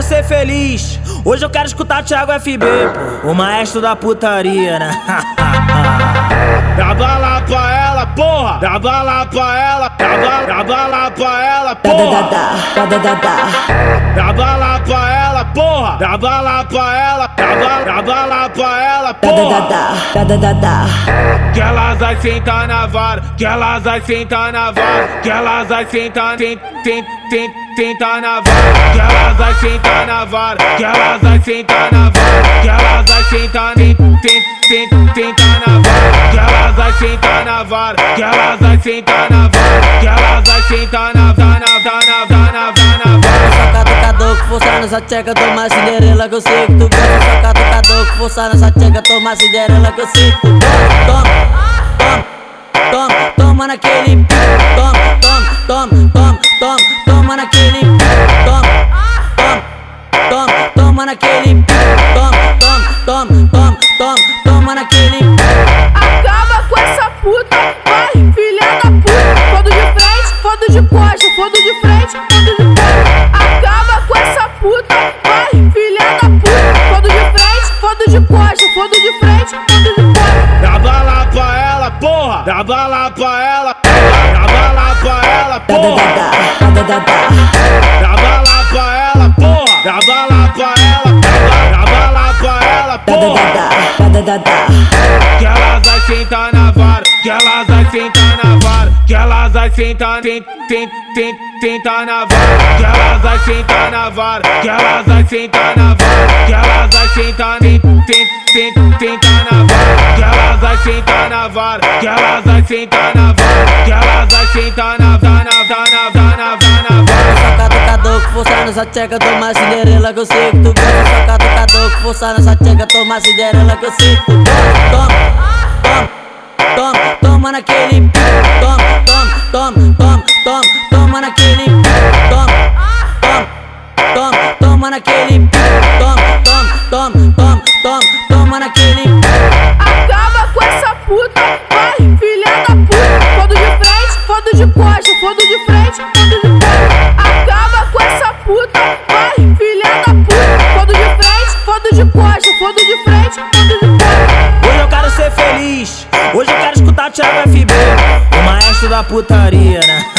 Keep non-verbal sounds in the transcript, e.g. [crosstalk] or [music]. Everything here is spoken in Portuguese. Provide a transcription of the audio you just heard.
quero ser feliz. Hoje eu quero escutar Thiago FB, pô. O maestro da putaria, né? [laughs] Dá bala pra ela, porra! Dá bala pra ela, dá bala, dá bala pra ela, porra! Dá bala pra ela, porra! Dá bala pra ela, dá bala, dá bala pra ela, porra! da da da da Que elas vai sentar na vara, que elas vai sentar na vara, que elas vai sentar, tem, tem, tem, sentar na vara, que elas vai sentar na vara, que elas vai sentar na vara, que elas vai sentar, tem, tem, tem, sentar na vara, que elas vai sentar na vara, que elas vai sentar na vara, que elas vai sentar na vara, nessa tcheca, toma cinderela que eu sei que tu gosta. Soca do caduco, forçar nessa tcheca, toma cinderela que eu sei que tu gosta. Toma, toma, toma, toma naquele pico. Toma, toma, toma, toma, toma naquele pico. Costa, fodo de frente, fodo de costa. Dá bala pra ela, porra! Dá bala pra ela, dá bala pra ela, porra! Dá bala pra ela, porra! Dá bala pra ela, dá bala pra ela, porra! Que elas vai sentar na vara, que elas vai sentar na vara, que elas vai sentar, tem, tem, tem, sentar na vara, que elas vai sentar na vara, que elas vai sentar na vara, que elas vai sentar, tem, tem, tem, sentar na vara, que elas vai sentar na vara, que elas vai sentar na vara, que elas vai sentar na vara, na vara, na vara, na vara, na vara. Soca do caduco, forçar nessa tcheca, toma cinderela que eu sei que tu gosta. Soca do caduco, forçar nessa tcheca, toma cinderela que eu sei que tu gosta. Toma, toma, toma, toma naquele pico. Toma, toma, toma, toma, toma, toma naquele pico. Toma, toma, toma, toma naquele pico. Fodo de frente, fodo de costa. Acaba com essa puta, vai, filha da puta. Fodo de frente, fodo de costa, fodo de frente, de costa. Hoje eu quero ser feliz. Hoje eu quero escutar Thiago FB. O maestro da putaria, né?